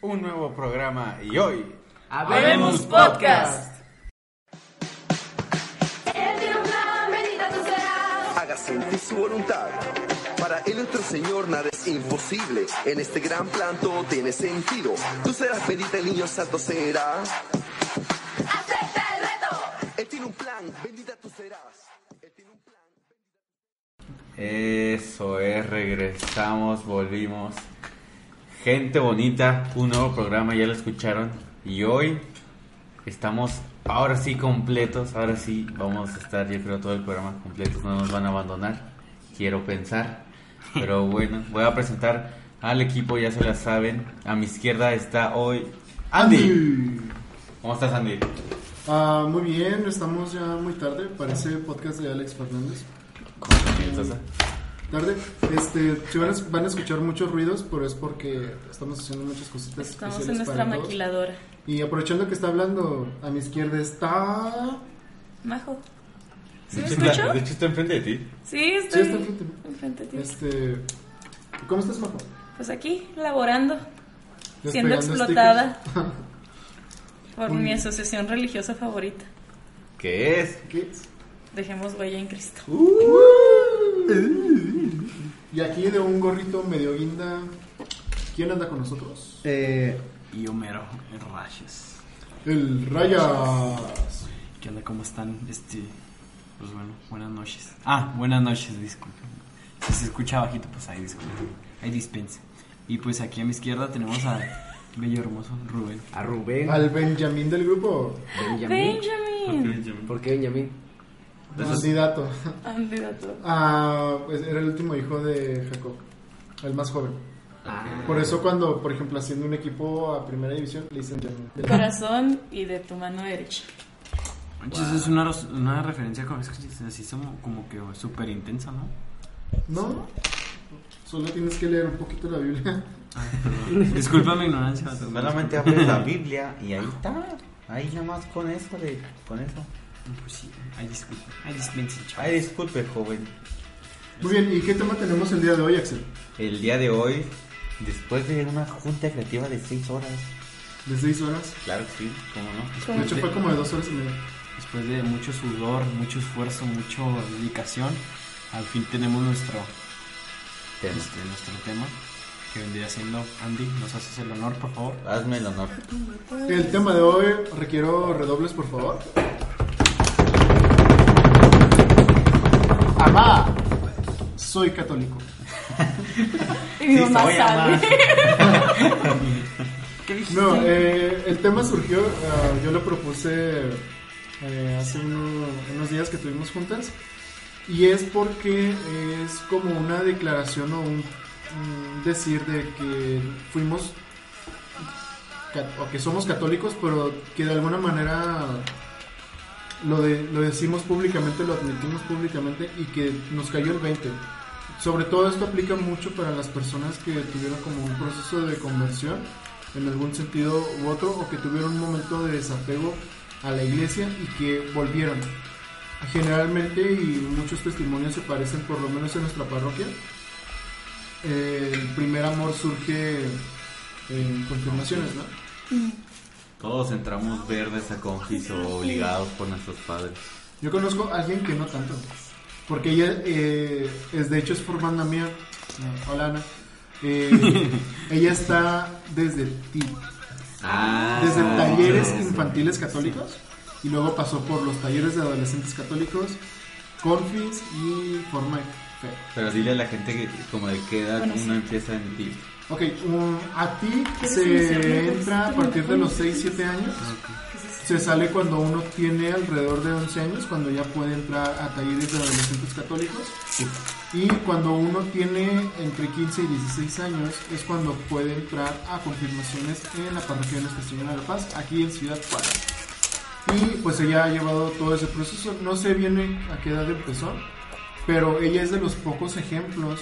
un nuevo programa y hoy Habemos Podcast. Él tiene un plan, bendita tú serás. haga sentir su voluntad. Para él nuestro Señor nada es imposible. En este gran plan todo tiene sentido. Tú serás bendita, el niño santo será. Acepta el reto. Él tiene un plan, bendita tú serás. Él tiene un plan. Eso es, regresamos, volvimos. Gente bonita, un nuevo programa, ya lo escucharon. Y hoy estamos ahora sí completos, ahora sí vamos a estar, yo creo, todo el programa completos, no nos van a abandonar, quiero pensar. Pero bueno, voy a presentar al equipo, ya se la saben. A mi izquierda está hoy Andy. ¿Cómo estás, Andy? Ah, muy bien, estamos ya muy tarde. Parece podcast de Alex Fernández. ¿Cómo comienzas? Tarde. Este, si van a, van a escuchar muchos ruidos, pero es porque estamos haciendo muchas cositas. Estamos en nuestra para todos. maquiladora. Y aprovechando que está hablando, a mi izquierda está. Majo. ¿Sí me De escucho? hecho, está enfrente de ti. Sí, estoy está enfrente. enfrente de ti. Este. ¿Cómo estás, Majo? Pues aquí, laborando, siendo explotada por mi asociación religiosa favorita. ¿Qué es? stickers. Dejemos huella en Cristo. Y aquí de un gorrito medio guinda. ¿Quién anda con nosotros? Eh, y Homero, el Rayos. El Rayas. ¿Qué onda? ¿Cómo están? Este, pues bueno, buenas noches. Ah, buenas noches, disculpen. Si se escucha bajito, pues ahí disculpen. Ahí dispense. Y pues aquí a mi izquierda tenemos a bello hermoso Rubén. A Rubén. Al Benjamín del grupo. Benjamín. Benjamin. ¿Por qué Benjamín? Candidato. Candidato. Ah, pues era el último hijo de Jacob, el más joven. Ah, Por eso cuando, por ejemplo, haciendo un equipo a primera división, le dicen. Tu corazón y de tu mano derecha. Manches, es una, referencia como, es que así como, como que súper intensa, ¿no? No, solo tienes que leer un poquito la Biblia. Ah, perdón. Disculpa mi ignorancia. Solamente abres la Biblia y ahí está. Ahí nomás con eso de, con eso. Pues sí, ahí disculpa. Ahí chaval. Ay, disculpe, joven. Muy bien, ¿y qué tema tenemos el día de hoy, Axel? El día de hoy, después de una junta creativa de seis horas. De seis horas. Claro que sí, cómo no. De hecho, fue como de dos horas y media. Después de mucho sudor, mucho esfuerzo, mucha dedicación, al fin tenemos nuestro, Tema. este, nuestro tema, que vendría siendo Andy. ¿Nos haces el honor, por favor? Hazme el honor. El tema de hoy, requiero redobles, por favor. Soy católico. Y mi Sí, mamá soy sabe. No, eh, el tema surgió, ah, yo lo propuse eh, hace uno- unos días que tuvimos juntas y es porque es como una declaración o un, un decir de que fuimos o que somos católicos pero que de alguna manera lo, de, lo decimos públicamente, lo admitimos públicamente y que nos cayó el 20. Sobre todo esto aplica mucho para las personas que tuvieron como un proceso de conversión en algún sentido u otro o que tuvieron un momento de desapego a la iglesia y que volvieron. Generalmente y muchos testimonios se parecen por lo menos en nuestra parroquia. eh, El primer amor surge en confirmaciones, ¿no? Todos entramos verdes a confis o obligados por nuestros padres. Yo conozco a alguien que no tanto. Porque ella eh, es de hecho es formanda mía. Hola Ana. Eh, ella está desde ti, Ah, desde talleres infantiles católicos y luego pasó por los talleres de adolescentes católicos, confis y forma fe. Pero dile a la gente que como de qué edad Bueno, uno sí. empieza en ti. Ok, um, a ti ¿Quieres se entra a partir de los 6-7 años. Se sale cuando uno tiene alrededor de 11 años, cuando ya puede entrar a talleres de adolescentes católicos. Y cuando uno tiene entre 15 y 16 años es cuando puede entrar a confirmaciones en la parroquia de Nuestra Señora de la Paz, aquí en Ciudad Juárez. Y pues ella ha llevado todo ese proceso. No sé bien a qué edad empezó, pero ella es de los pocos ejemplos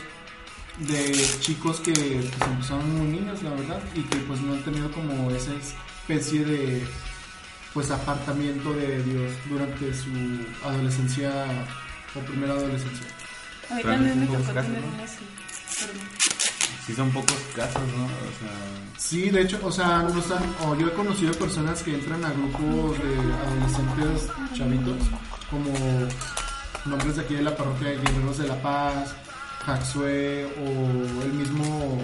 de chicos que pues, empezaron muy niños, la verdad, y que pues no han tenido como esa especie de pues apartamiento de Dios durante su adolescencia o primera adolescencia. A mí también me. Sí son pocos casos, ¿no? O sea, Sí, de hecho, o sea, no están, o yo he conocido personas que entran a grupos de adolescentes chavitos, como nombres de aquí de la parroquia de Guerreros de la Paz, Jaxue o el mismo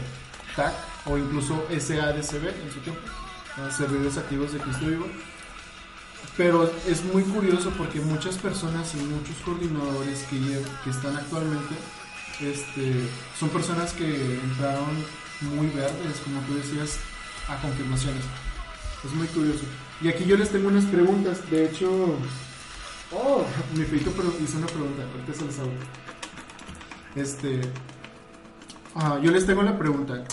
TAC o incluso SADCB en su tiempo, Servidores Activos de Cristo Vivo. Pero es muy curioso porque muchas personas y muchos coordinadores que, que están actualmente este, son personas que entraron muy verdes, como tú decías, a confirmaciones. Es muy curioso. Y aquí yo les tengo unas preguntas. De hecho, oh, mi feito hizo una pregunta. Ahorita se las hago. Este, ah, yo les tengo la pregunta.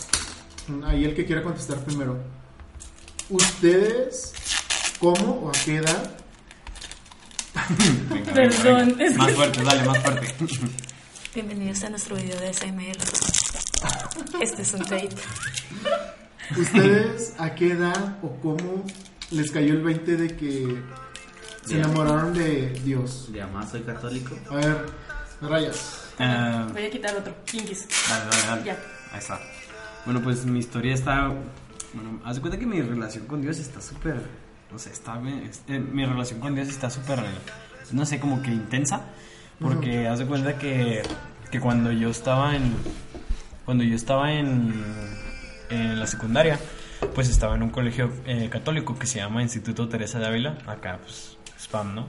Ahí el que quiera contestar primero. ¿Ustedes cómo o a qué edad venga, Perdón, venga. es Más que fuerte, dale, más fuerte. Bienvenidos a nuestro video de SML. Este es un tape. ¿Ustedes a qué edad o cómo les cayó el 20 de que se enamoraron de Dios? Ya más soy católico. A ver, rayas. Ah, Voy a quitar otro. Kinkis. Dale, dale, dale. Ya. Ahí está. Bueno, pues mi historia está. Bueno, haz de cuenta que mi relación con Dios está súper. No sé, está. es- eh, mi relación con Dios está súper. No sé, como que intensa. Porque haz de cuenta que, que cuando yo estaba en. Cuando yo estaba en. En la secundaria, pues estaba en un colegio eh, católico que se llama Instituto Teresa de Ávila. Acá, pues, spam, ¿no?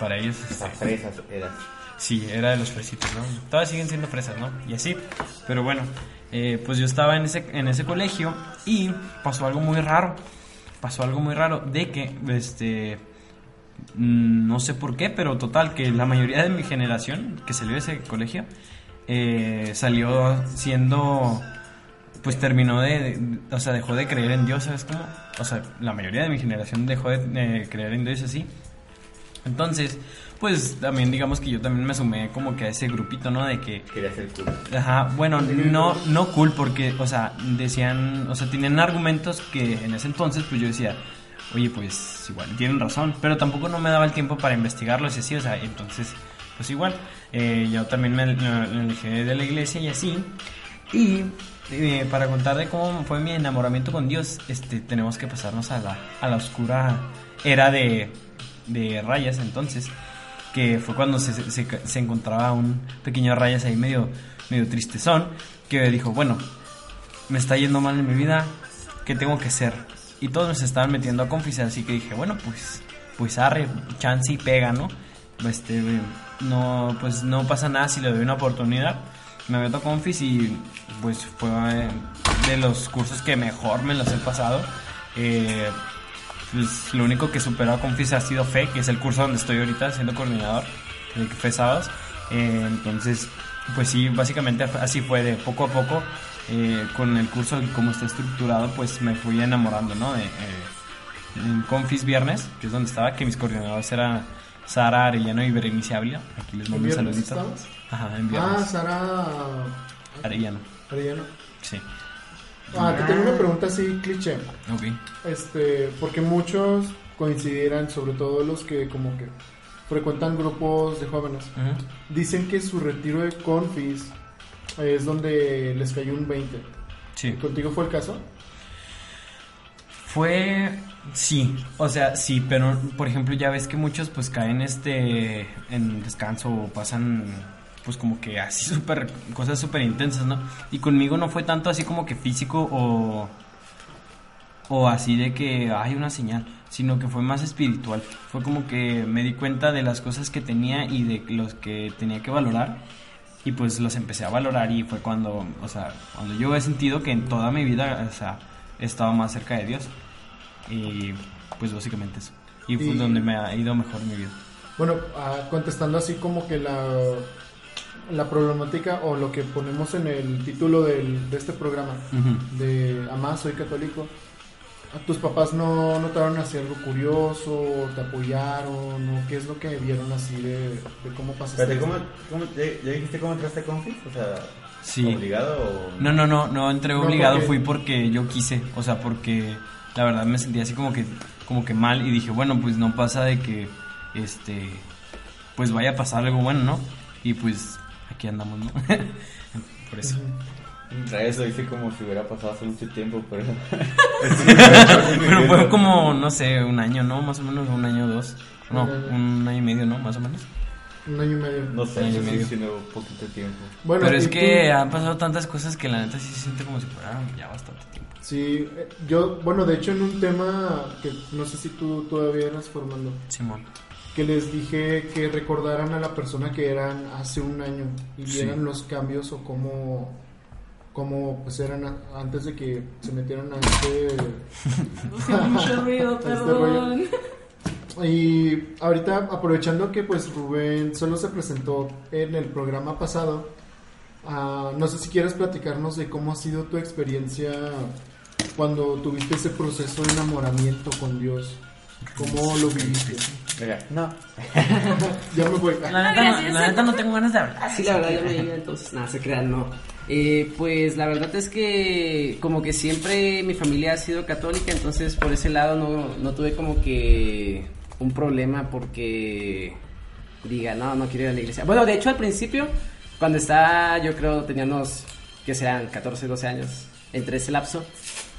Para ellos. este, Las fresas eras. Sí, era de los fresitos, ¿no? Todavía siguen siendo fresas, ¿no? Y así. Pero bueno, eh, pues yo estaba en ese, en ese colegio y pasó algo muy raro. Pasó algo muy raro de que, este, mm, no sé por qué, pero total, que la mayoría de mi generación que salió de ese colegio eh, salió siendo, pues terminó de, o sea, dejó de creer en Dios, ¿sabes? O sea, la mayoría de mi generación dejó de eh, creer en Dios así. Entonces, pues también digamos que yo también me sumé como que a ese grupito, ¿no? De que, Quería ser cool. ajá, bueno, no, no cool porque, o sea, decían, o sea, tenían argumentos que en ese entonces, pues yo decía, oye, pues igual tienen razón, pero tampoco no me daba el tiempo para investigarlos y así, o sea, entonces, pues igual, eh, yo también me alejé de la iglesia y así, y eh, para contar de cómo fue mi enamoramiento con Dios, este, tenemos que pasarnos a la, a la oscura era de, de rayas entonces, que fue cuando se, encontraba un pequeño rayas ahí medio, medio tristezón, que dijo, bueno, me está yendo mal en mi vida, ¿qué tengo que hacer? Y todos nos estaban metiendo a confisar, así que dije, bueno, pues, pues arre, chance y pega, ¿no? Este, no, pues no pasa nada si le doy una oportunidad. Me meto a confis y pues fue eh, de los cursos que mejor me los he pasado. Eh, pues lo único que superó a confis ha sido fe, que es el curso donde estoy ahorita siendo coordinador, de fe sábados. Eh, entonces, pues sí, básicamente así fue de poco a poco. eh, con el curso y cómo está estructurado, pues me fui enamorando, ¿no? De, eh, en Confis Viernes, que es donde estaba, que mis coordinadores eran Sara Arellano y Berenice Ávila. Aquí les mando un saludito. estabas? Ajá, en Ah, Viernes. Sara Arellano, Arellano. sí. Ah, te tengo una pregunta así cliché. Ok. Este, porque muchos coincidirán, sobre todo los que como que frecuentan grupos de jóvenes, dicen que su retiro de confis es donde les cayó un 20. Sí. ¿Contigo fue el caso? Fue, sí, o sea, sí, pero por ejemplo ya ves que muchos pues caen este en descanso o pasan pues como que así súper, cosas súper intensas, ¿no? Y conmigo no fue tanto así como que físico o, o así de que hay una señal, sino que fue más espiritual. Fue como que me di cuenta de las cosas que tenía y de los que tenía que valorar y pues los empecé a valorar y fue cuando, o sea, cuando yo he sentido que en toda mi vida, o sea, he estado más cerca de Dios y pues básicamente eso. Y fue Y- donde me ha ido mejor mi vida. Bueno, ah, contestando así como que la, la problemática o lo que ponemos en el título del- de este programa, de Amá, soy católico, ¿a tus papás no notaron así algo curioso, te apoyaron, o qué es lo que vieron así de, de cómo pasaste? Espérate, ¿cómo, cómo, ya, ya dijiste cómo entraste a Confis? O sea, Sí. ¿obligado o...? No, no, no, no entré No, obligado, porque- fui porque yo quise, o sea, porque la verdad me sentía así como que como que mal y dije, bueno, pues no pasa de que este pues vaya a pasar algo bueno, ¿no? Y pues aquí andamos, ¿no? Por eso. Eso dice como si hubiera pasado hace mucho tiempo, pero. Pero fue como, no sé, un año, ¿no? Más o menos, un año o dos. No, un año y medio, ¿no? Más o menos. Un año y medio. No sé, Año y medio. sí, no, poquito tiempo. Bueno, Pero es tú- que han pasado tantas cosas que la neta sí se siente como si fuera ya bastante tiempo. Sí, eh, yo, bueno, de hecho en un tema que no sé si tú todavía eras formando, Simón. Que les dije que recordaran a la persona que eran hace un año y Sí. vieran los cambios o cómo, cómo pues eran a- antes de que se metieran a este... Mucho ruido, Este perdón. Y ahorita aprovechando que pues Rubén solo se presentó en el programa pasado, ah, no sé si quieres platicarnos de cómo ha sido tu experiencia cuando tuviste ese proceso de enamoramiento con Dios. ¿Cómo lo viviste? Mira, no. ya me voy. La neta, no, la neta no tengo ganas de hablar. Sí, la verdad ya me iba, entonces nada, se crean, no. Eh, pues la verdad es que como que siempre mi familia ha sido católica, entonces por ese lado no, no tuve como que un problema porque diga, no, no quiero ir a la iglesia. Bueno, de hecho al principio, cuando estaba, yo creo, tenía unos, que sean 14, 12 años, entre ese lapso,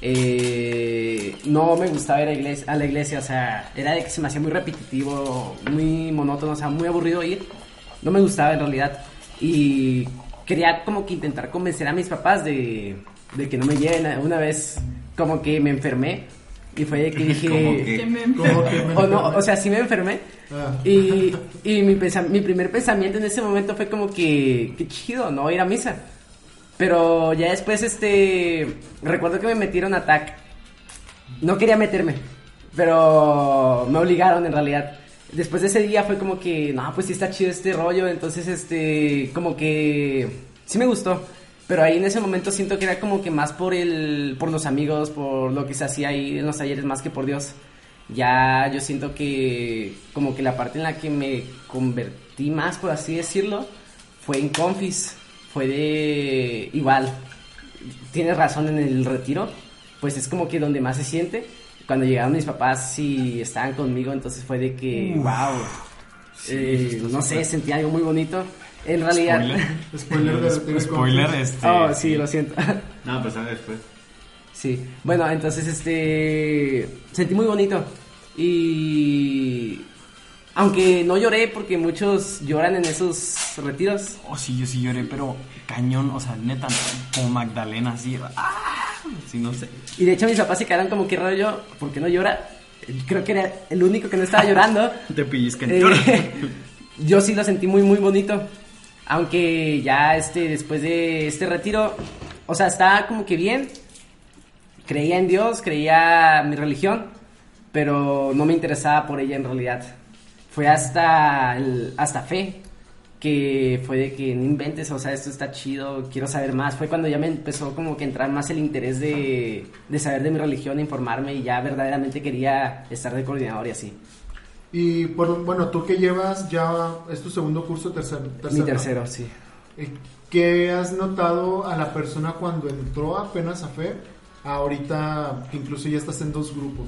eh, no me gustaba ir a, iglesia, a la iglesia, o sea, era de que se me hacía muy repetitivo, muy monótono, o sea, muy aburrido ir. No me gustaba en realidad. Y quería como que intentar convencer a mis papás de, de que no me lleven. Una vez como que me enfermé y fue de que dije... Como que- me ¿Cómo que me O, no, o sea, sí me enfermé. Ah. Y, y mi, pensa- mi primer pensamiento en ese momento fue como que, qué chido, ¿no? Ir a misa. Pero ya después, este, recuerdo que me metieron a TAC. No quería meterme, pero me obligaron en realidad. Después de ese día fue como que, no, pues sí está chido este rollo, entonces, este, como que, sí me gustó. Pero ahí en ese momento siento que era como que más por el, por los amigos, por lo que se hacía ahí en los talleres, más que por Dios. Ya yo siento que como que la parte en la que me convertí más, por así decirlo, fue en Confis. Fue de igual. Tienes razón en el retiro, pues es como que donde más se siente. Cuando llegaron mis papás y estaban conmigo, entonces fue de que, wow. eh, no sé, sentí algo muy bonito. En realidad. Spoiler. Spoiler Spoiler, este. oh, sí, lo siento. No, pues después. Sí, bueno, entonces este sentí muy bonito y aunque no lloré porque muchos lloran en esos retiros. Oh, sí, yo sí lloré, pero cañón, o sea, neta, como Magdalena, así. ¡Ah! Sí, no sé. Y de hecho mis papás se quedaron como que raro yo, ¿por qué no llora? Creo que era el único que no estaba llorando. Te pellizcan. Eh, yo sí lo sentí muy muy bonito. Aunque ya este después de este retiro, o sea, estaba como que bien. Creía en Dios, creía en mi religión, pero no me interesaba por ella en realidad. Fue hasta el- hasta fe que fue de que no inventes, o sea, esto está chido, quiero saber más. Fue cuando ya me empezó como que entrar más el interés de, de saber de mi religión, informarme y ya verdaderamente quería estar de coordinador y así. Y por, bueno, tú que llevas ya, es tu segundo curso, tercer, tercero. Mi ¿no? tercero, sí. Eh, ¿Qué has notado a la persona cuando entró apenas a fe? Ahorita que incluso ya estás en dos grupos.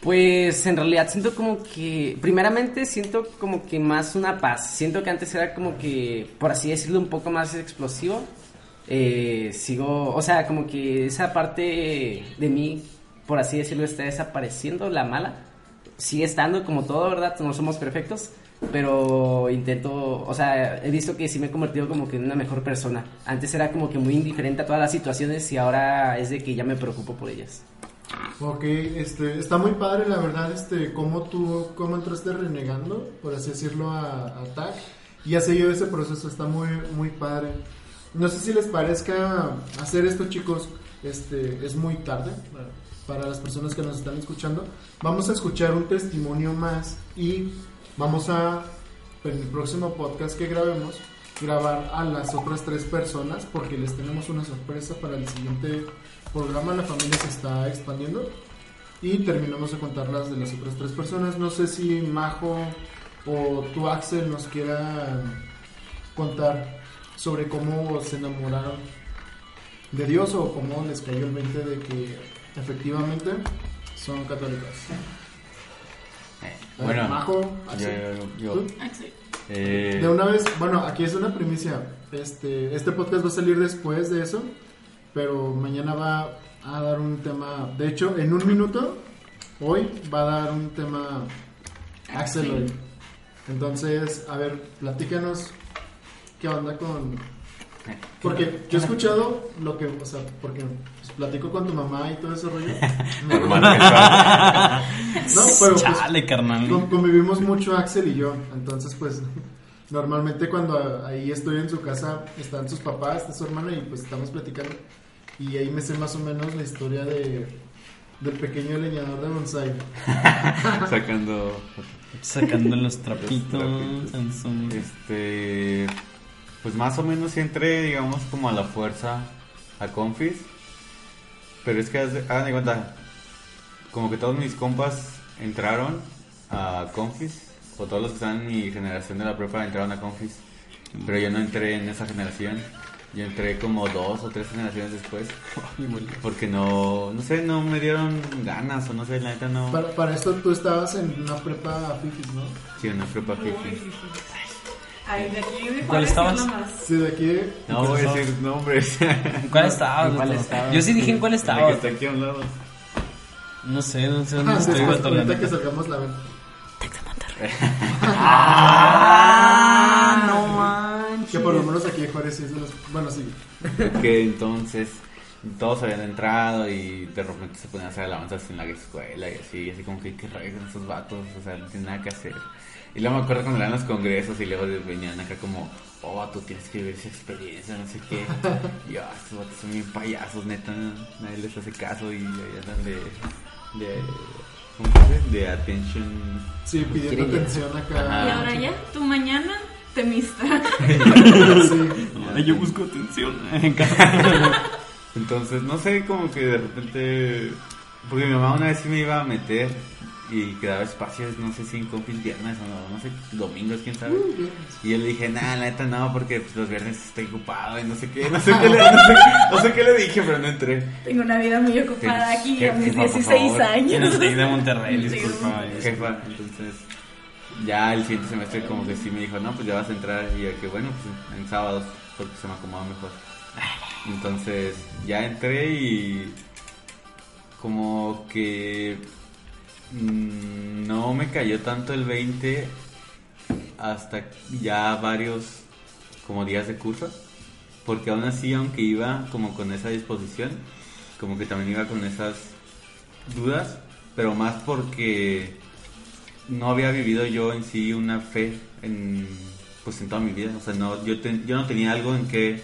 Pues en realidad siento como que, primeramente siento como que más una paz. Siento que antes era como que, por así decirlo, un poco más explosivo. Eh, sigo, o sea, como que esa parte de mí, por así decirlo, está desapareciendo, la mala. Sigue estando como todo, ¿verdad? No somos perfectos, pero intento, o sea, he visto que sí me he convertido como que en una mejor persona. Antes era como que muy indiferente a todas las situaciones y ahora es de que ya me preocupo por ellas. Ok, este, está muy padre la verdad, este, cómo tú, cómo entraste renegando, por así decirlo, a, a TAC, y ha seguido ese proceso, está muy, muy padre. No sé si les parezca hacer esto, chicos, este, es muy tarde para, para las personas que nos están escuchando. Vamos a escuchar un testimonio más y vamos a, en el próximo podcast que grabemos, grabar a las otras tres personas porque les tenemos una sorpresa para el siguiente programa. La familia se está expandiendo y terminamos de contar las de las otras tres personas. No sé si Majo o tú, Axel, nos quieran contar sobre cómo se enamoraron de Dios o cómo les cayó el 20 de que efectivamente son ver, Bueno, Majo, Yo, Axel. yo, yo- ¿Tú? Axel. Eh, De una vez, bueno, aquí es una primicia. Este, este podcast va a salir después de eso, pero mañana va a dar un tema. De hecho, en un minuto, hoy va a dar un tema Axel hoy. Entonces, a ver, platícanos qué onda con. Porque yo he escuchado lo que, o sea, porque pues, platico con tu mamá y todo ese rollo. No, pero pues, Chale, carnal. Con- convivimos mucho Axel y yo, entonces pues normalmente cuando ahí estoy en su casa están sus papás, está su hermana y pues estamos platicando y ahí me sé más o menos la historia de del pequeño leñador de bonsai. Sacando Sacando los trapitos. trapitos. en su- Este, pues más o menos entré, digamos, como a la fuerza a Confis. Pero es que hagan de cuenta, como que todos mis compas entraron a Confis, o todos los que están en mi generación de la prepa entraron a Confis. Pero yo no entré en esa generación. Yo entré como dos o tres generaciones después. Porque no, no sé, no me dieron ganas o no sé, la neta no. Para, para esto tú estabas en una prepa fifis, ¿no? Sí, en la prepa Uy, Fifi. sí, sí. Ay, de aquí de ¿Cuál estabas? Sí, de aquí de- No voy a decir nombres. ¿En cuál estaba? ¿En cuál Vato? estaba? Yo sí dije en cuál La estaba. que está aquí a un lado. No sé, no sé dónde Ah, estoy. ahorita que salgamos la ven. Ah, no manches. Que por lo menos aquí Juárez sí es de los... Bueno, sí. que entonces todos habían entrado y de repente se ponían a hacer alabanzas en la escuela y así, y así como que qué rayos son esos vatos, o sea, no tienen nada que hacer. Y luego me acuerdo cuando eran los congresos y luego venían acá como, oh, tú tienes que vivir esa experiencia, no sé qué. Y yo, "Ah, estos vatos son bien payasos, neta, nadie les hace caso y ahí andan de, de, ¿cómo se dice? De attention. Sí, pidiendo atención acá. Ajá. Y ahora ya, tu mañana temista. Sí. Yo busco atención en casa. Entonces, no sé, como que de repente. Porque mi mamá una vez sí me iba a meter y quedaba espacios, no sé si en confis viernes o no, no sé, domingos, quién sabe. Y yo le dije, nah, la neta no, porque pues, los viernes estoy ocupado y no sé qué, no sé qué le, no sé, no sé qué le dije, pero no entré. Tengo una vida muy ocupada aquí ¿Qué- a mis qué, por 16 favor? Yo no años. soy de Monterrey, disculpa. Jefa, entonces. Ya el siguiente semestre como que sí me dijo, no, pues ya vas a entrar y yo que bueno, pues en sábados, porque se me acomoda mejor. Entonces ya entré y como que no me cayó tanto el 20 hasta ya varios como días de curso, porque aún así, aunque iba como con esa disposición, como que también iba con esas dudas, pero más porque no había vivido yo en sí una fe en pues en toda mi vida, o sea, no yo ten- yo no tenía algo en que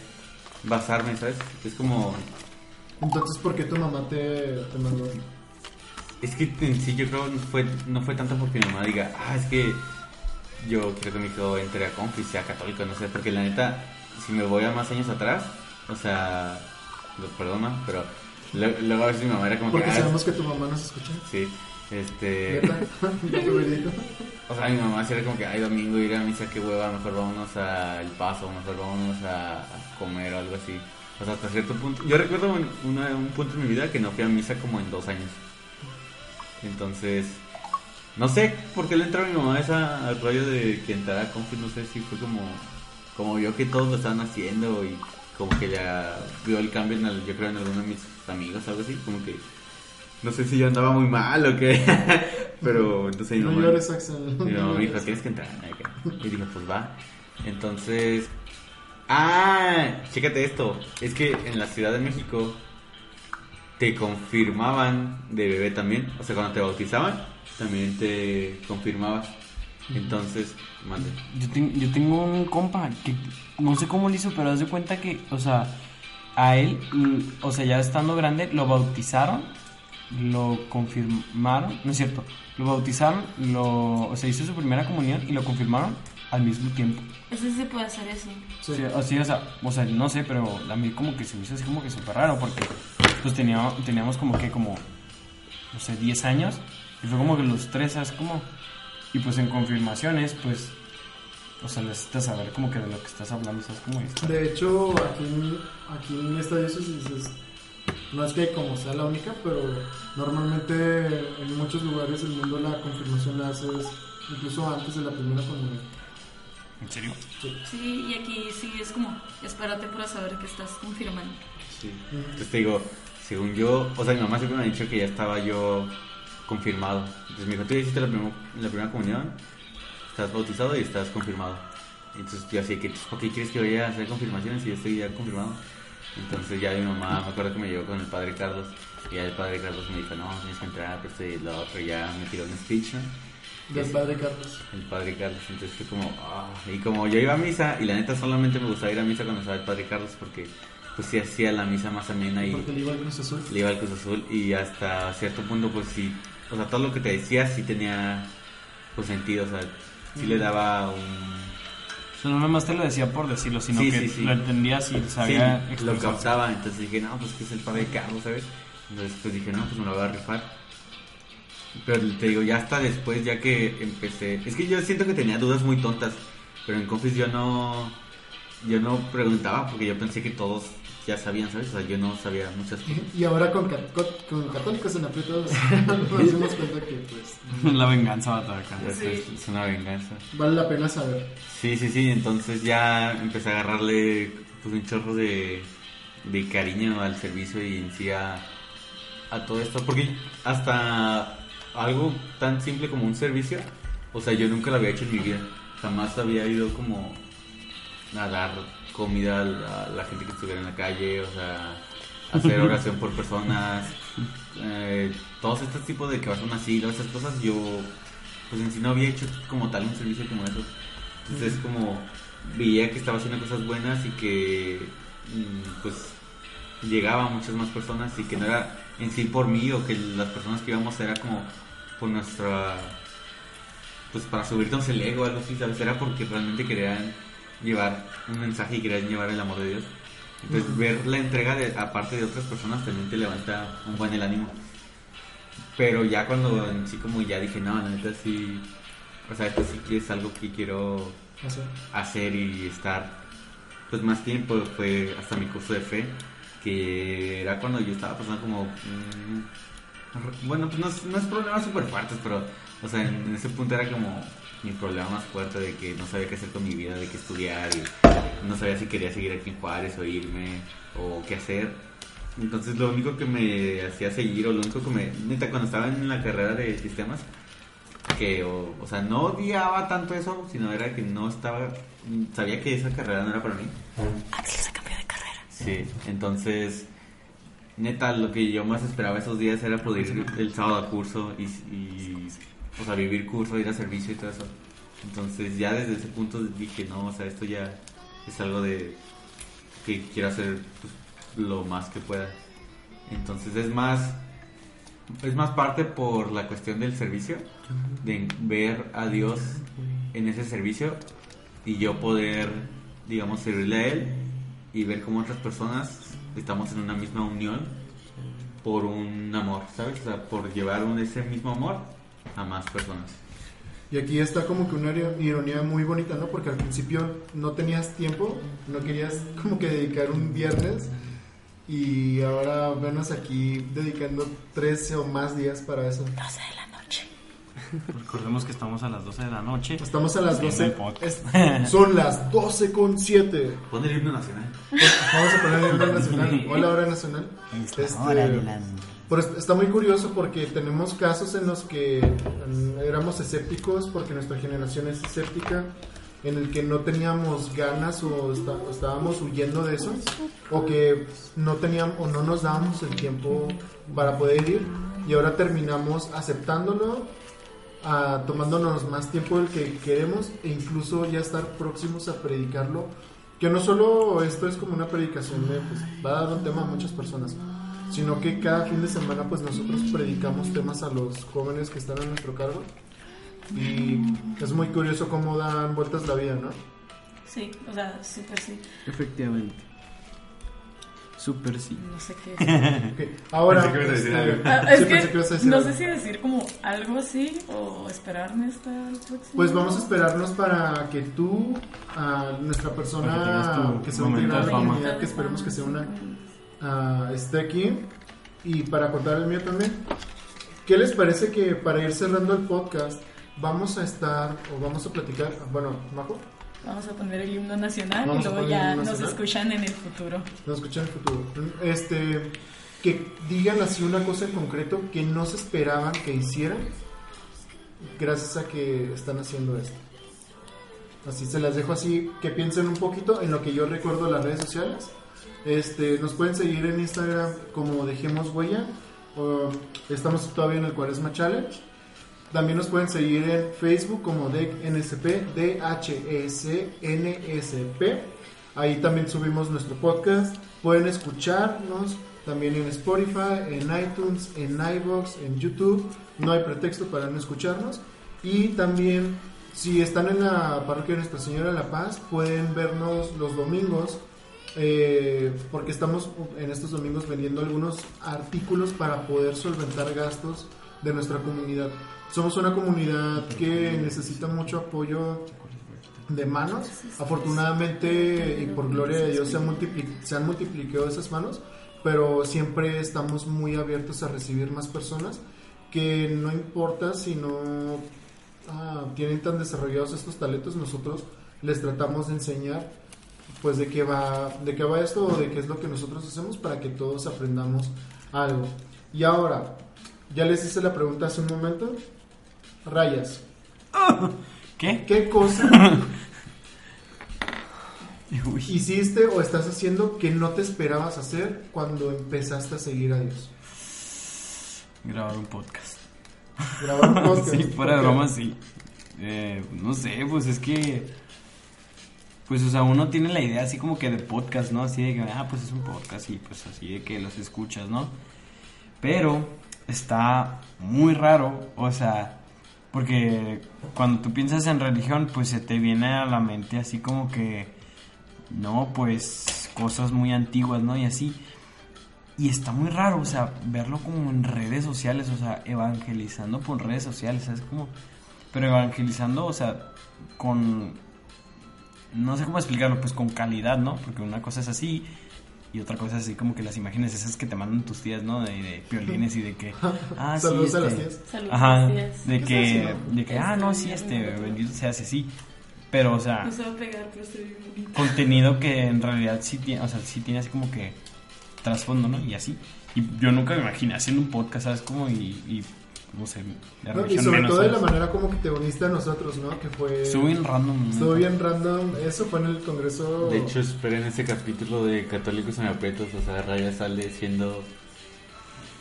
basarme, ¿sabes? Es como Entonces, ¿por qué tu mamá te, te mandó? Es que en sí yo creo no fue no fue tanto porque mi mamá diga, "Ah, es que yo quiero que mi hijo entre a Confi, sea católico, no sé, porque la neta si me voy a más años atrás, o sea, lo perdona, pero le- luego a veces mi mamá era como Porque que "Ah, sabemos que tu mamá nos escucha. sí, este. O sea, mi mamá sí era como que, ay, domingo ir a misa, qué hueva, mejor vámonos a El Paso, mejor vámonos a, a comer o algo así. O sea, hasta cierto punto. Yo recuerdo un, una- un punto en mi vida que no fui a misa como en dos años. Entonces, no sé por qué le entró a mi mamá esa, al rollo de que entrara a Confi, no sé si fue como, como vio que todos lo estaban haciendo y como que ya vio el cambio en el- yo creo en alguno de mis amigos, algo así, como que no sé si yo andaba muy mal o qué, pero entonces mi No mamá- llores, Axel. mi mamá me dijo, tienes que entrar. Y dije, pues va. Entonces, ah, chécate esto. Es que en la Ciudad de México te confirmaban de bebé también. O sea, cuando te bautizaban, también te confirmabas. Entonces, mande. Yo, ten- yo tengo un compa que no sé cómo lo hizo, pero haz de cuenta que, o sea, a él, o sea, ya estando grande, lo bautizaron, lo confirmaron, no es cierto, lo bautizaron, lo, o sea, hizo su primera comunión y lo confirmaron al mismo tiempo. Eso sí se puede hacer eso. Sí. Sí, así, o sea, o sea, no sé, pero a mí como que se me hizo así como que súper raro porque pues teníamos, teníamos como que como, no sé, 10 años y fue como que los tres, ¿sabes? Como, y pues en confirmaciones, pues, o sea, necesitas saber como que de lo que estás hablando, ¿sabes? Como esto. De hecho, aquí en, aquí en esta diócesis es- no es que como sea la única, pero normalmente en muchos lugares del mundo la confirmación la haces incluso antes de la primera comunión. ¿En serio? Sí, y aquí sí es como, espérate para saber que estás confirmando. Sí. Entonces te digo, según yo, o sea, mi mamá siempre me ha dicho que ya estaba yo confirmado. Entonces me dijo, tú ya hiciste la, prim- la primera comunión, estás bautizado y estás confirmado. Entonces yo así que, ¿por qué quieres que vaya a hacer confirmaciones si yo estoy ya confirmado? Entonces ya mi mamá, me acuerdo que me llevó con el padre Carlos y ya el padre Carlos me dijo, no, tienes que entrar, pues esto y lo otro, ya me tiró un speech, ¿no? Del padre Carlos. el padre Carlos. Entonces fue como, ah, y como yo iba a misa, y la neta solamente me gustaba ir a misa cuando estaba el padre Carlos, porque pues sí hacía la misa más amena y Porque le iba al Cruz Azul. le iba al Cruz Azul, y hasta cierto punto, pues sí, o sea, todo lo que te decía sí tenía pues sentido, o sea, sí le daba un. O sea, no nada más te lo decía por decirlo, sino Sí, que sí, sí. lo entendías y Sí, sabía lo captaba, entonces dije, no, pues que es el padre Carlos, ¿sabes? Entonces pues dije, no, pues me lo voy a rifar. Pero te digo, ya hasta después, ya que empecé. Es que yo siento que tenía dudas muy tontas. Pero en Confis yo no. Yo no preguntaba porque yo pensé que todos ya sabían, ¿sabes? O sea, yo no sabía muchas cosas. Y ahora con, ca- con, con católicos en aprietos nos dimos cuenta que pues La venganza va a estar acá. Ya sabes, Es una venganza. vale la pena saber. Sí, sí, sí. Entonces ya empecé a agarrarle pues, un chorro de, de cariño al servicio y en sí a, a todo esto. Porque hasta algo tan simple como un servicio, o sea, yo nunca lo había hecho en mi vida. Jamás había ido como a dar comida a la, gente que estuviera en la calle, o sea, hacer oración por personas. eh, todos estos tipos de que vas a un asilo, esas cosas, yo pues en sí no había hecho como tal un servicio como eso. Entonces como veía que estaba haciendo cosas buenas y que mm, pues llegaba a muchas más personas y que no era en sí por mí o que las personas que íbamos era como por nuestra pues para subirnos el ego algo así, ¿sabes? Era porque realmente querían llevar un mensaje y querían llevar el amor de Dios. Entonces ver la entrega de aparte de otras personas también te levanta un buen el ánimo. Pero ya cuando en sí como ya dije, no, la neta sí, o sea, esto sí que es algo que quiero hacer y estar pues más tiempo fue hasta mi curso de fe que era cuando yo estaba pasando como mm, bueno pues no, es- no es problemas súper fuertes pero o sea en, en ese punto era como mi problema más fuerte de que no sabía qué hacer con mi vida de qué estudiar y no sabía si quería seguir aquí en Juárez o irme o qué hacer entonces lo único que me hacía seguir o lo único que me neta cuando estaba en la carrera de sistemas que o, o sea no odiaba tanto eso sino era que no estaba sabía que esa carrera no era para mí Axel se cambió de carrera. sí entonces neta lo que yo más esperaba esos días era poder ir el sábado a curso y, y, o sea vivir curso ir a servicio y todo eso. Entonces ya desde ese punto dije no o sea esto ya es algo de que quiero hacer pues, lo más que pueda. Entonces es más es más parte por la cuestión del servicio, de ver a Dios en ese servicio y yo poder, digamos, servirle a Él y ver cómo otras personas estamos en una misma unión por un amor, ¿sabes? O sea, por llevar un, ese mismo amor a más personas. Y aquí está como que una iro- ironía muy bonita, ¿no? Porque al principio no tenías tiempo, no querías como que dedicar un viernes y ahora venos aquí dedicando 13 o más días para eso. 12 de la. Recordemos que estamos a las 12 de la noche. Estamos a las Haciendo 12. el podcast. es- son las 12 con 7. Pon el himno nacional. Vamos a poner el himno nacional. Hola, hora nacional. Este, Pero está muy curioso porque tenemos casos en los que mm, éramos escépticos porque nuestra generación es escéptica, en el que no teníamos ganas o, está- o estábamos huyendo de eso, o que no teníamos o no nos dábamos el tiempo para poder ir y ahora terminamos aceptándolo, ah, tomándonos más tiempo del que queremos e incluso ya estar próximos a predicarlo. Que no solo esto es como una predicación de, pues, va a dar un tema a muchas personas, sino que cada fin de semana pues nosotros predicamos temas a los jóvenes que están a nuestro cargo y es muy curioso cómo dan vueltas la vida, ¿no? Sí, o sea, súper sí. Efectivamente. Súper sí. No sé qué. Ok, Ahora, Pensé que ibas a decir este, algo. Ah, sí, es pensé que que ibas a decir no algo. sé si decir como algo así o esperarme hasta el próximo. Pues vamos a esperarnos para que tú, a nuestra que persona tu que se va a la comunidad, que esperemos que sea una, ah, esté aquí. Y para contar el mío también, ¿qué les parece que para ir cerrando el podcast vamos a estar o vamos a platicar? Bueno, Majo, Vamos a poner el himno nacional Vamos y luego ya nos escuchan en el futuro. Nos escuchan en el futuro. Este, que digan así una cosa en concreto que no se esperaban que hicieran gracias a que están haciendo esto. Así se las dejo así, que piensen un poquito en lo que yo recuerdo de las redes sociales. Este, nos pueden seguir en Instagram como Dejemos Huella. o estamos todavía en el Cuaresma Challenge. También nos pueden seguir en Facebook como DECNSP, D-H-E-C-N-S-P. Ahí también subimos nuestro podcast. Pueden escucharnos también en Spotify, en iTunes, en iBox, en YouTube. No hay pretexto para no escucharnos. Y también, si están en la parroquia de Nuestra Señora de la Paz, pueden vernos los domingos. eh, porque estamos en estos domingos vendiendo algunos artículos para poder solventar gastos de nuestra comunidad. Somos una comunidad que necesita mucho apoyo de manos. Afortunadamente y por gloria de Dios se han, se han multiplicado esas manos, pero siempre estamos muy abiertos a recibir más personas que no importa si no ah, tienen tan desarrollados estos talentos, nosotros les tratamos de enseñar pues de qué va de qué va esto o de qué es lo que nosotros hacemos para que todos aprendamos algo. Y ahora, ya les hice la pregunta hace un momento. Rayas, ¿Qué? ¿qué cosa hiciste o estás haciendo que no te esperabas hacer cuando empezaste a seguir a Dios? Grabar un podcast. Grabar un podcast. Sí, fuera de broma, sí. Eh, no sé, pues es que. Pues, o sea, uno tiene la idea así como que de podcast, ¿no? Así de que, ah, pues es un podcast y pues así de que los escuchas, ¿no? Pero está muy raro, o sea, porque cuando tú piensas en religión, pues se te viene a la mente así como que, no, pues cosas muy antiguas, ¿no? Y así. Y está muy raro, o sea, verlo como en redes sociales, o sea, evangelizando por redes sociales, ¿sabes? Como, pero evangelizando, o sea, con, no sé cómo explicarlo, pues con calidad, ¿no? Porque una cosa es así y otra cosa es así como que las imágenes esas que te mandan tus tías, ¿no? De, de piolines y de que, ah, sí, Saludos a las este, tías. Saludos, Ajá, tías. de ¿Qué que, de que, ah, no, sí, este, bendito se hace así. Pero, o sea, No se va a pegar, pero estoy bien contenido que en realidad sí tiene, o sea, sí tiene así como que trasfondo, ¿no? Y así. Y yo nunca me imaginé haciendo un podcast, ¿sabes? Como y, y no sé, de No, y sobre menos, todo de la manera como que te uniste a nosotros, ¿no? Que fue... Estuvo bien random. Estuvo bien random. Eso fue en el congreso... De hecho, esperen ese capítulo de Católicos en Aprietos. O sea, Raya sale siendo.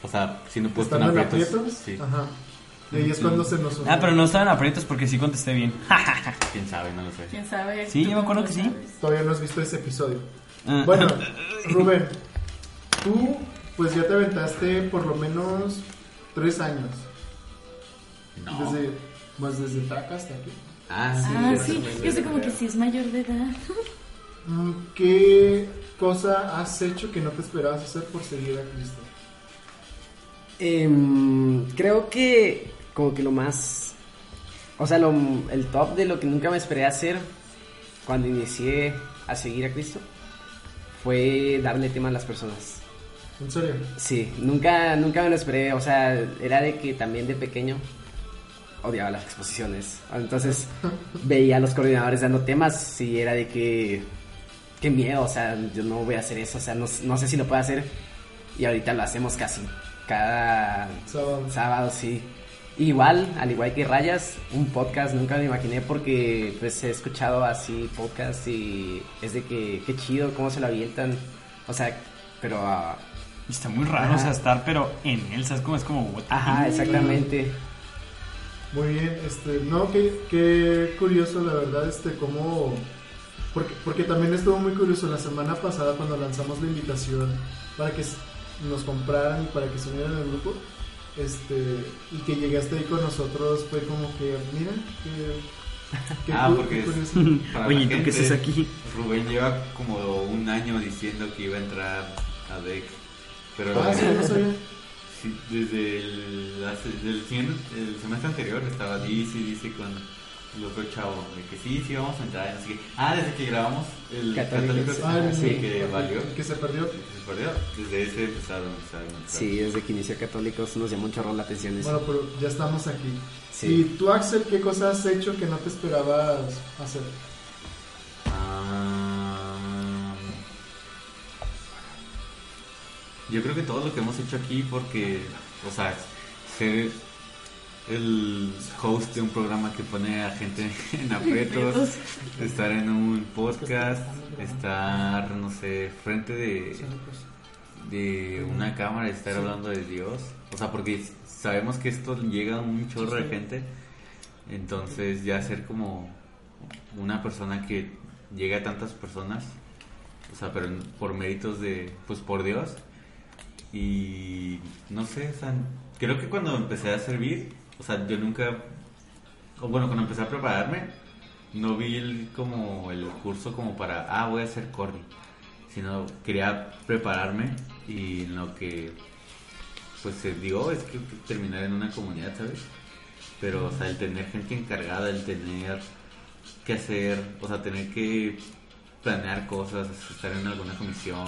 O sea, siendo puesto en ¿Estando en aprietos. aprietos? Sí. Ajá. Y ahí es cuando se nos unió. Ah, pero no estaban aprietos porque sí contesté bien. Quién sabe, no lo sé. ¿Quién sabe? Sí, yo me acuerdo que sí. Todavía no has visto ese episodio. Ah, Bueno, Rubén, tú pues ya te aventaste por lo menos tres años. No. Desde, pues desde Taca hasta aquí. Ah, sí. Ah, sí. Yo sé como que sí es mayor de edad. Mm, ¿Qué cosa has hecho que no te esperabas hacer por seguir a Cristo? Em, creo que como que lo más, o sea, lo- el top de lo que nunca me esperé hacer cuando inicié a seguir a Cristo fue darle tema a las personas. ¿En serio? Sí, nunca, nunca me lo esperé, o sea, era de que también de pequeño odiaba las exposiciones. Entonces veía a los coordinadores dando temas y era de que, qué miedo, o sea, yo no voy a hacer eso, o sea, no, no sé si lo puedo hacer. Y ahorita lo hacemos casi cada Sábado. sábado, sí. Igual, al igual que Rayas, un podcast nunca me imaginé porque pues he escuchado así podcast y es de que qué chido cómo se lo avientan. O sea, pero ah, Está muy raro, Ajá. o sea, estar, pero en él, ¿sabes? Como es como. ajá, exactamente. Muy bien, este, no, qué, qué curioso, la verdad, este, cómo, porque, porque también estuvo muy curioso la semana pasada cuando lanzamos la invitación para que nos compraran y para que se unieran al grupo, este, y que llegaste ahí con nosotros, fue como que, mira, qué, qué Ah, porque qué es- para Oye, ¿y tú qué gente, haces aquí? Rubén lleva como un año diciendo que iba a entrar a DEC. Pero Ah, sí, no sabía. Sí, desde el, el, el semestre anterior estaba dice dice con el otro chavo de que sí, sí vamos a entrar. y Así que, ah, desde que grabamos el Católicos. Católicos, Ah, sí, que valió. el que se perdió. Se perdió. Desde ese empezaron, empezaron a entrar. Sí, desde que inició Católicos nos llamó un chorro la atención eso. Bueno, pero ya estamos aquí. Sí. Y tú, Axel, ¿qué cosas has hecho que no te esperabas hacer? Yo creo que todo lo que hemos hecho aquí porque, o sea, ser el host de un programa que pone a gente en aprietos, estar en un podcast, estar, no sé, frente de, de una cámara y estar hablando de Dios. O sea, porque sabemos que esto llega a un chorro de gente, entonces ya ser como una persona que llega a tantas personas, o sea, pero por méritos de, pues por Dios. Y no sé, o sea, creo que cuando empecé a servir, o sea, yo nunca, o bueno, cuando empecé a prepararme, no vi el, como el curso como para, ah, voy a hacer corny, sino quería prepararme y lo que, pues se dio es que terminar en una comunidad, ¿sabes? Pero, o sea, el tener gente encargada, el tener que hacer, o sea, tener que planear cosas, estar en alguna comisión,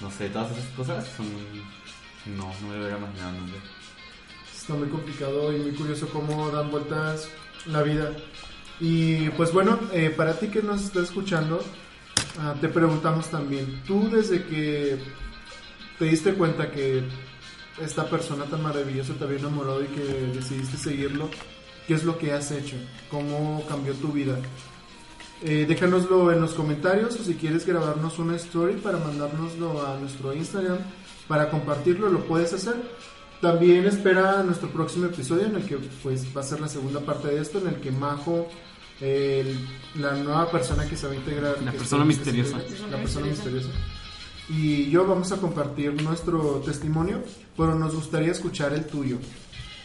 no sé, todas esas cosas son, no, no me lo hubiera imaginado nunca. Está muy complicado y muy curioso cómo dan vueltas la vida. Y pues bueno, eh, para ti que nos estás escuchando, ah, te preguntamos también, tú desde que te diste cuenta que esta persona tan maravillosa te había enamorado y que decidiste seguirlo, ¿qué es lo que has hecho? ¿Cómo cambió tu vida? Eh, déjanoslo en los comentarios o si quieres grabarnos una story para mandárnoslo a nuestro Instagram para compartirlo, lo puedes hacer. También espera nuestro próximo episodio en el que pues va a ser la segunda parte de esto, en el que Majo, el- la nueva persona que se va a integrar, La persona misteriosa. la persona misteriosa, y yo vamos a compartir nuestro testimonio, pero nos gustaría escuchar el tuyo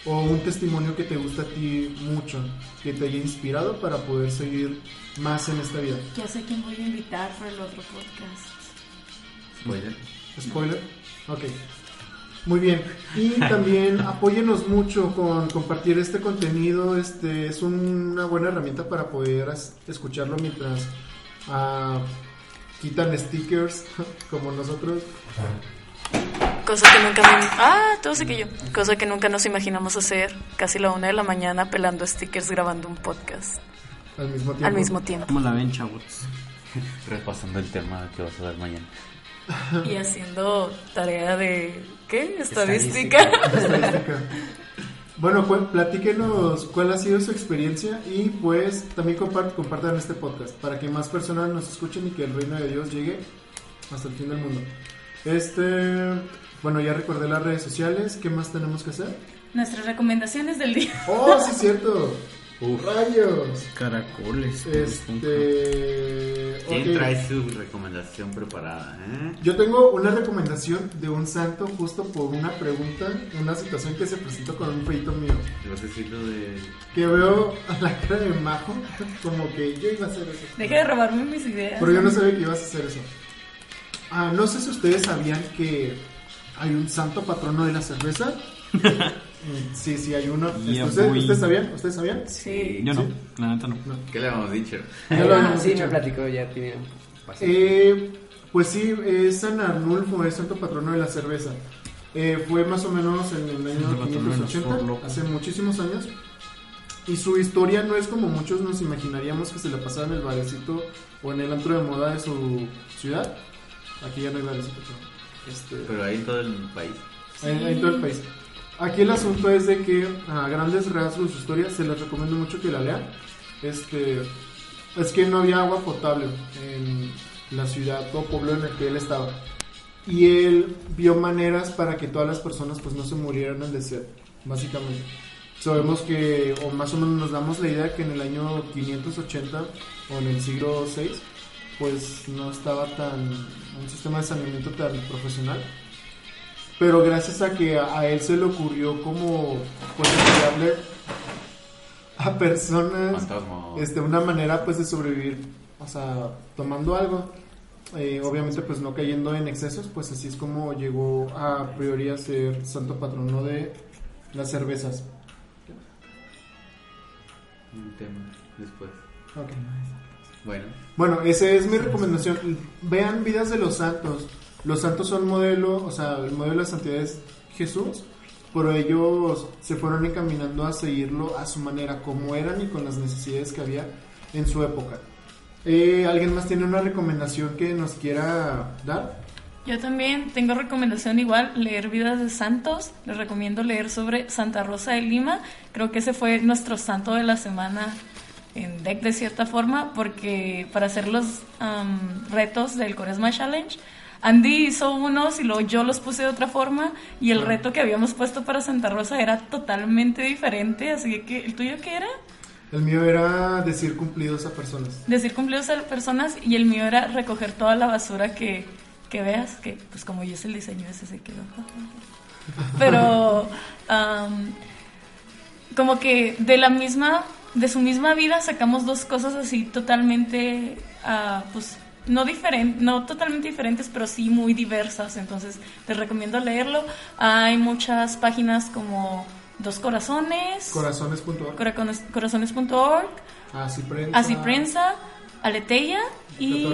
o un testimonio que te gusta a ti mucho, que te haya inspirado para poder seguir más en esta vida. Ya sé quién voy a invitar para el otro podcast. Spoiler. Spoiler. Ok. Muy bien. Y también apóyenos mucho con compartir este contenido. Este es una buena herramienta para poder escucharlo mientras ah, quitan stickers como nosotros. Cosa que nunca me... Ah, todo sé que yo. Cosa que nunca nos imaginamos hacer. Casi la una de la mañana pelando stickers grabando un podcast. Al mismo tiempo. Al mismo tiempo. ¿Cómo la ven, chavos? Repasando el tema que vas a dar mañana. Y haciendo tarea de... ¿Qué? Estadística. Estadística. Bueno, pues platíquenos cuál ha sido su experiencia y pues también compart- compartan este podcast para que más personas nos escuchen y que el reino de Dios llegue hasta el fin del mundo. Este, bueno, ya recordé las redes sociales, ¿qué más tenemos que hacer? Nuestras recomendaciones del día. Oh, sí, cierto. Rayos. Caracoles. Este, ¿Quién trae su recomendación preparada? eh? Yo tengo una recomendación de un santo justo por una pregunta, una situación que se presentó con un feito mío. ¿Te vas a decir lo de Que veo a la cara de Majo como que yo iba a hacer eso. Deja de robarme mis ideas. Pero yo no sabía que ibas a hacer eso. Ah, no sé si ustedes sabían que hay un santo patrono de la cerveza. Sí, sí, hay uno. Yeah, ¿Ustedes. ¿Ustedes sabían? ¿Ustedes sabían? Sí. Yo no, ¿Sí? la neta no. ¿Qué le habíamos dicho? Ya lo Ah, habíamos sí, dicho. me platicó, ya tiene. Eh, pues sí, es San Arnulfo, es santo patrono de la cerveza. Eh, fue más o menos en el año Santo patrono de los 580, forlocos. hace muchísimos años. Y su historia no es como muchos nos imaginaríamos que se la pasaba en el barecito o en el antro de moda de su ciudad. Aquí ya no hay barecito, pero, este, Pero ahí en todo el país. en, en todo el país. Aquí el asunto es de que a grandes rasgos su historia se les recomiendo mucho que la lean. Este es que no había agua potable en la ciudad o pueblo en el que él estaba. Y él vio maneras para que todas las personas pues no se murieran de sed, básicamente. Sabemos que, o más o menos nos damos la idea que en el año 580 o en el siglo VI, pues no estaba tan, un sistema de saneamiento tan profesional pero gracias a que a, él se le ocurrió como pues enseñarle a personas Fantasma. este una manera pues de sobrevivir o sea tomando algo eh, obviamente pues no cayendo en excesos pues así es como llegó a priori a ser santo patrono de las cervezas Un tema después. Ok. Bueno, Bueno, esa es mi recomendación. Vean vidas de los santos. Los santos son modelo, o sea, el modelo de santidad es Jesús, pero ellos se fueron encaminando a seguirlo a su manera, como eran y con las necesidades que había en su época. Eh, ¿Alguien más tiene una recomendación que nos quiera dar? Yo también tengo recomendación igual, leer Vidas de Santos. Les recomiendo leer sobre Santa Rosa de Lima. Creo que ese fue nuestro santo de la semana en DEC de cierta forma, porque para hacer los am, retos del Coresma Challenge, Andy hizo unos y luego yo los puse de otra forma y el reto que habíamos puesto para Santa Rosa era totalmente diferente, así que ¿el tuyo qué era? El mío era decir cumplidos a personas. decir cumplidos a personas y el mío era recoger toda la basura que, que veas, que pues como yo es el diseño ese se quedó. Pero am, como que de la misma, de su misma vida sacamos dos cosas así totalmente, ah, pues no diferentes, no totalmente diferentes, pero sí muy diversas. Entonces te recomiendo leerlo. Hay muchas páginas como Dos Corazones, Corazones.org. corazones.org, Así prensa. Así Prensa, Aleteia y,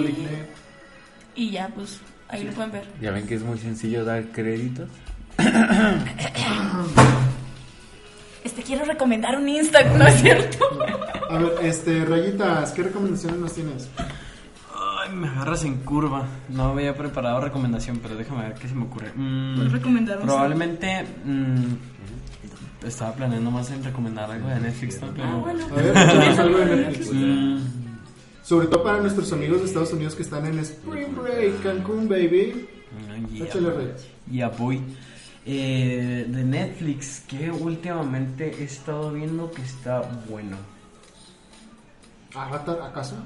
y ya, pues ahí lo pueden ver. Ya ven que es muy sencillo dar créditos. Este quiero recomendar un Instagram, ¿no es cierto? A ver, este, Rayitas, ¿qué recomendaciones nos tienes? Ay, me agarras en curva. No había preparado recomendación, pero déjame ver qué se me ocurre. Mm, Puedes recomendar un Probablemente mm, estaba planeando más en recomendar algo de Netflix, ¿no? Ah, bueno. A ver, algo de Netflix. Mm, Sobre todo para nuestros amigos de Estados Unidos que están en Spring Break, Cancún, baby. ya, Échale, Reyes. ya voy. Eh, de Netflix, que últimamente he estado viendo que está bueno. Avatar, ¿acaso?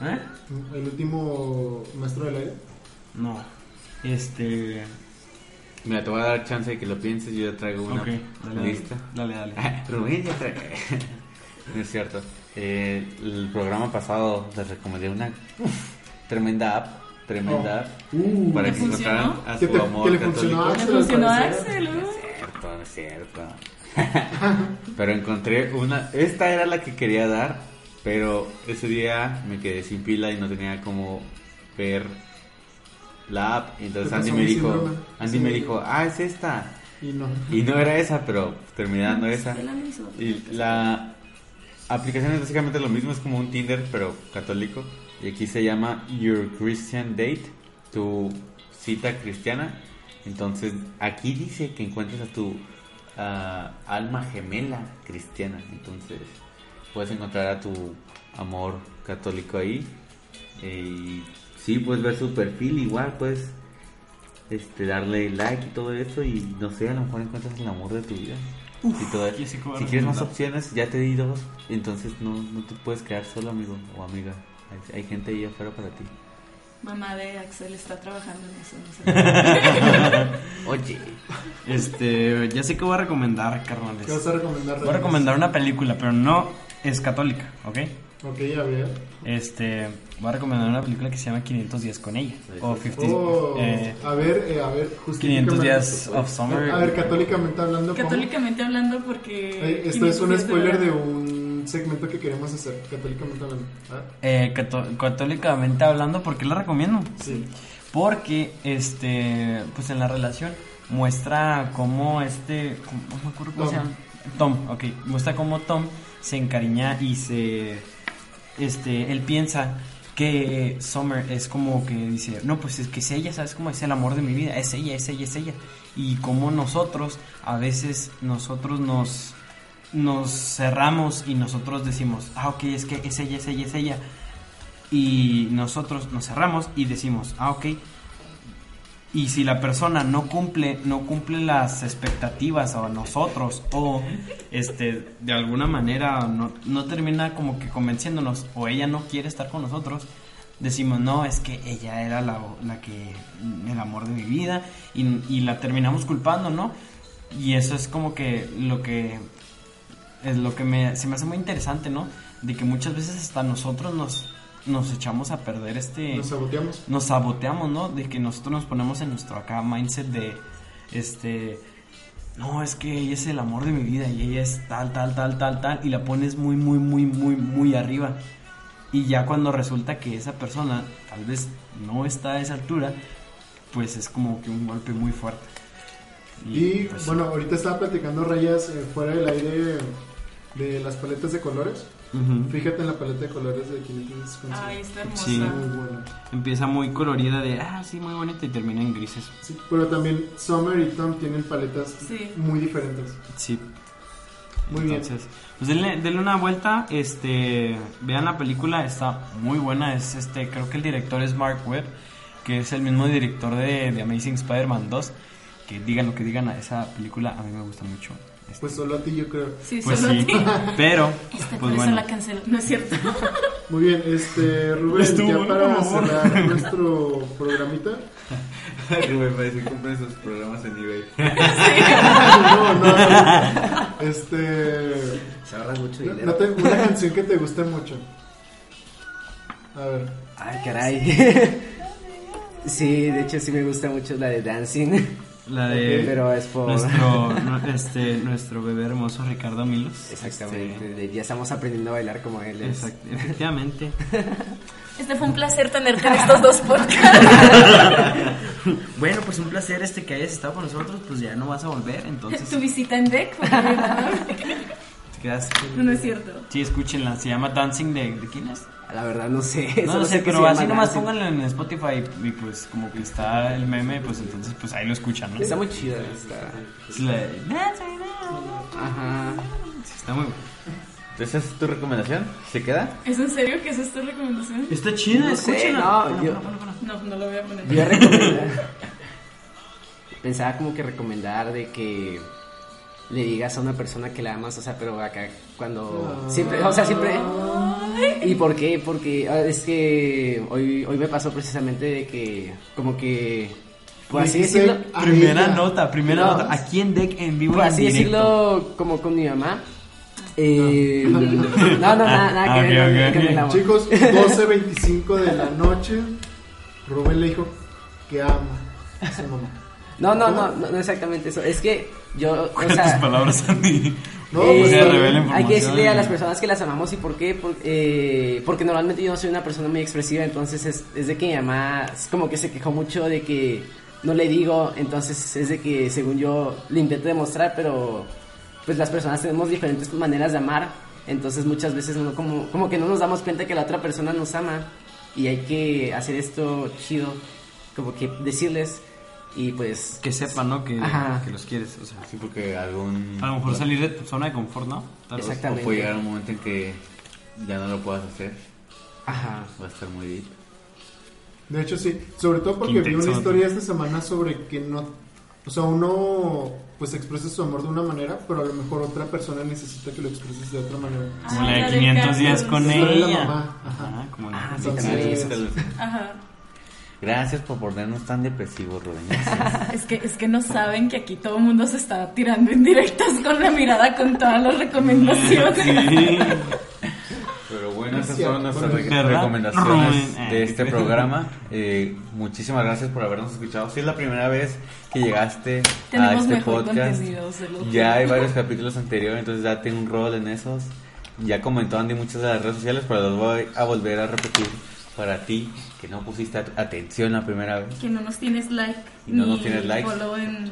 ¿Eh? El último maestro del aire. No. Este. Mira, te voy a dar chance de que lo pienses. Yo ya traigo una Ok, dale, lista. Dale, dale. Rubén ya trae. no es cierto. Eh, el programa pasado les recomendé una uf, tremenda app. Tremenda app. Uh, para ¿Le que funcionó? encontraran a ¿Qué su te- amor qué le católico. funcionó a ¿Le Axel, funcionó a? Axel? No es cierto, no es cierto. pero encontré una. Esta era la que quería dar, pero ese día me quedé sin pila y no tenía como ver la app. Entonces Andy me dijo, síndrome. Andy Sí. me dijo, ah, es esta. Y no. Y no era esa, pero terminando esa. De la misma. Y la aplicación es básicamente lo mismo, es como un Tinder, pero católico. Y aquí se llama Your Christian Date, tu cita cristiana. Entonces, aquí dice que encuentras a tu ah, alma gemela cristiana. Entonces, puedes encontrar a tu amor católico ahí. Y sí, puedes ver su perfil igual, puedes este, darle like y todo eso. Y no sé, a lo mejor encuentras el amor de tu vida. y todo eso. Si quieres más opciones, ya te di dos. Entonces, no, no te puedes quedar solo, amigo o amiga. Hay, hay gente ahí afuera para ti. Mamá de Axel está trabajando en eso. No sé. Oye, Este, ya sé que voy a recomendar, carnales. ¿Qué vas a recomendar? Voy a recomendar una película, pero no es católica, ¿ok? Ok, a ver. Este, voy a recomendar una película que se llama 500 días con ella. O 50, Oh, eh, a ver, eh, a ver, 500 justifícame. días of summer. A ver, católicamente hablando, ¿cómo? Católicamente hablando, porque. Eh, esto es un 500 días spoiler de verano. un segmento que queremos hacer, católicamente hablando. ¿Ah? eh, cató- católicamente hablando, ¿por qué la recomiendo? Sí. Porque, este, pues en la relación muestra cómo este, cómo- me acuerdo cómo Tom. se llama. Tom, ok, muestra cómo Tom se encariña y se, este, él piensa que Summer es como que dice, no, pues es que es ella, ¿sabes cómo es el amor de mi vida? Es ella, es ella, es ella. Y como nosotros, a veces nosotros nos, nos cerramos y nosotros decimos, ah, ok, es que es ella, es ella, es ella. Y nosotros nos cerramos y decimos, ah, ok. Y si la persona no cumple, no cumple las expectativas a nosotros o este de alguna manera no, no termina como que convenciéndonos o ella no quiere estar con nosotros, decimos, no, es que ella era la, la que, el amor de mi vida y, y la terminamos culpando, ¿no? Y eso es como que lo que es lo que me, se me hace muy interesante, ¿no? De que muchas veces hasta nosotros nos, nos echamos a perder este... Nos saboteamos. nos saboteamos, ¿no? De que nosotros nos ponemos en nuestro acá mindset de, este... No, es que ella es el amor de mi vida y ella es tal, tal, tal, tal, tal. Y la pones muy, muy, muy, muy, muy arriba. Y ya cuando resulta que esa persona tal vez no está a esa altura, pues es como que un golpe muy fuerte. Y pues, bueno, ahorita estaba platicando Rayas eh, fuera del aire de las paletas de colores. Fíjate en la paleta de colores de 555. Ay, está hermosa. Sí. Muy buena. Empieza muy colorida de, ah, sí, muy bonita y termina en grises. Sí, pero también Summer y Tom tienen paletas Sí. muy diferentes. Sí. Muy bien. Entonces, pues denle, denle una vuelta, este, vean la película, está muy buena, es este, creo que el director es Mark Webb, que es el mismo director de, de Amazing Spider-Man 2, que digan lo que digan, esa película a mí me gusta mucho. Pues solo a ti yo creo. Sí, pues solo sí, a ti. pero, Este, por pues eso bueno, la canceló. No es cierto. Muy bien, este Rubén, Estuvo ya para cerrar nuestro programita. Rubén parece que compren sus programas en eBay. no, no, no. Este. Se ahorra mucho dinero. no te- una canción que te guste mucho. A ver. Ay, caray. sí, de hecho sí me gusta mucho la de Dancing. La de Pero es por... nuestro, este, nuestro bebé hermoso Ricardo Milos. Exactamente. de- Ya estamos aprendiendo a bailar como él. es. Exact- efectivamente. Este fue un placer tenerte en estos dos podcasts. bueno, pues un placer este que hayas estado con nosotros, pues ya no vas a volver, entonces tu visita en quedas... No, no es cierto. Sí, escúchenla, se llama Dancing de, ¿de quién es? La verdad no sé. No, no sé, que pero así llama nomás pónganlo en Spotify y pues como que está el meme, pues entonces pues ahí lo escuchan, ¿no? Está muy chida. Está... Es la. Ajá. Sí, está muy Entonces, ¿esa es tu recomendación? ¿Se queda? ¿Es en serio que esa es tu recomendación? Está chida, No no, Bueno, yo- bueno, bueno, bueno. No, no lo voy a poner. Yo recomendar. Pensaba como que recomendar de que le digas a una persona que la amas, o sea, pero acá cuando siempre, o sea, siempre ¿Y por qué? Porque ah, es que hoy hoy me pasó precisamente de que como que por así decirlo, a Primera ella. nota, primera No. nota. Aquí en Deck en vivo por así decirlo como con mi mamá. Eh, no, no, nada, nada que Ah, ver el amor. Chicos, 12.25 de la noche. Rubén le dijo que ama a su mamá. No, no, no, no, no exactamente eso. Es que yo, o tus sea, palabras, Andy. No, Eh, pues, información. Hay que decirle a las personas que las amamos y por qué, por- eh, porque normalmente yo no soy una persona muy expresiva, entonces es, es de que mi mamá es como que se quejó mucho de que no le digo, entonces es de que según yo le intento demostrar, pero pues las personas tenemos diferentes maneras de amar, entonces muchas veces no, como, como que no nos damos cuenta que la otra persona nos ama y hay que hacer esto chido, como que decirles y pues... Que sepan, ¿no? Que, que los quieres. O sea, Sí, porque algún... a lo mejor salir de tu zona de confort, ¿no? Tal vez. Exactamente. O puede llegar un momento en que ya no lo puedas hacer. Ajá. Va a estar muy deep. De hecho, sí. Sobre todo porque Qué vi una historia esta semana sobre que no. O sea, uno pues expresa su amor de una manera, pero a lo mejor otra persona necesita que lo expreses de otra manera. Como Ah, la de la de 500 días con La de la ella. mamá, ajá. Ajá, como la- Ah, sí. Ajá. Gracias por ponernos tan depresivos, Rubén. Es que, es que no saben que aquí todo el mundo se está tirando indirectas con la mirada con todas las recomendaciones. Sí. Pero bueno, esas fueron nuestras recomendaciones Rubén. de este programa. Eh, muchísimas gracias por habernos escuchado. Si es la primera vez que llegaste a este mejor podcast, ya hay varios capítulos anteriores, entonces ya tengo un rol en esos. Ya comentó Andy muchas de las redes sociales, pero los voy a volver a repetir para ti que no pusiste at- atención la primera vez. Que no nos tienes like. Y no ni nos tienes en-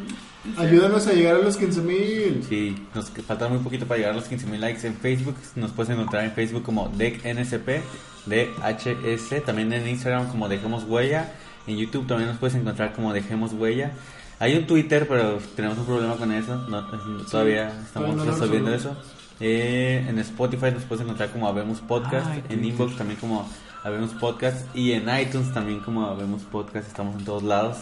Ayúdanos a llegar a los 15 mil. Sí, nos falta muy poquito para llegar a los 15.000 likes en Facebook. Nos puedes encontrar en Facebook como DECNSP, DHS, también en Instagram como Dejemos Huella. En YouTube también nos puedes encontrar como Dejemos Huella. Hay un Twitter, pero tenemos un problema con eso. No, todavía estamos todavía no lo resolviendo eso. Eh, en Spotify nos puedes encontrar como Habemos Podcast. Ay, en. Inbox también como Habemos Podcast. Y en iTunes también como Habemos Podcast. Estamos en todos lados.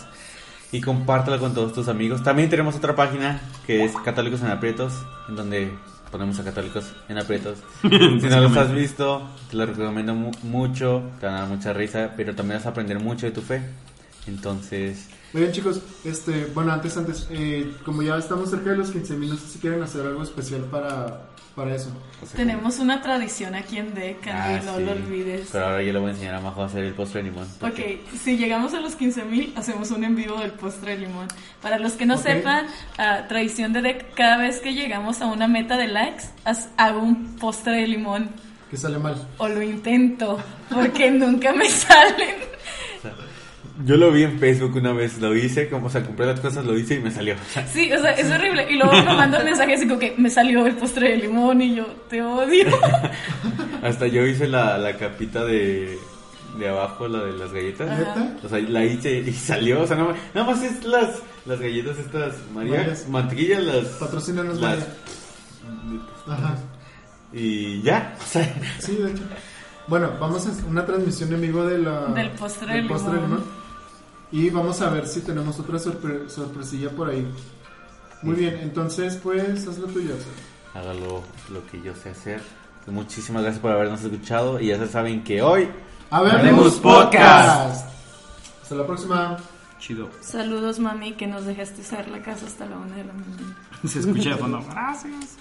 Y compártelo con todos tus amigos. También tenemos otra página que es Católicos en Aprietos, en donde ponemos a Católicos en Aprietos. si no los has visto, te lo recomiendo mu- mucho, te van a dar mucha risa, pero también vas a aprender mucho de tu fe. Entonces, Muy bien, chicos. Este, bueno, antes, antes, eh, como ya estamos cerca de los 15 mil, no sé si quieren hacer algo especial para, para eso. sea, Tenemos una tradición aquí en DEC, Ah, no sí. lo olvides. Pero ahora yo le voy a enseñar a Majo a hacer el postre de limón. porque- Ok, si llegamos a los 15.000 hacemos un en vivo del postre de limón. Para los que no Ok. sepan, ah, tradición de DEC, cada vez que llegamos a una meta de likes, hago un postre de limón. Que sale mal. O lo intento, porque nunca me salen. Yo lo vi en Facebook una vez, lo hice, como, o sea, compré las cosas, lo hice y me salió. Sí, o sea, es horrible. Y luego me manda un mensaje así como que me salió el postre de limón y yo te odio. Hasta yo hice la, la capita de, de abajo, la de las galletas. ¿Neta? O sea, la hice y salió. O sea, nada más, nada más es las, las galletas estas, María. Varias. Mantequilla, las. Patrocínanos, las- Ajá. Y ya. O sea, Sí, de hecho. Bueno, vamos a una transmisión en vivo de la, Del postre de postre limón. Y vamos a ver si tenemos otra sorpre- sorpresilla por ahí. Muy bien, entonces pues haz lo tuyo. Hágalo lo que yo sé hacer. Muchísimas gracias por habernos escuchado. Y ya se saben que hoy. Habemos Podcast. Hasta la próxima. Chido. Saludos, mami, que nos dejaste hacer la casa hasta la una de la mañana. Se escucha de fondo. Gracias.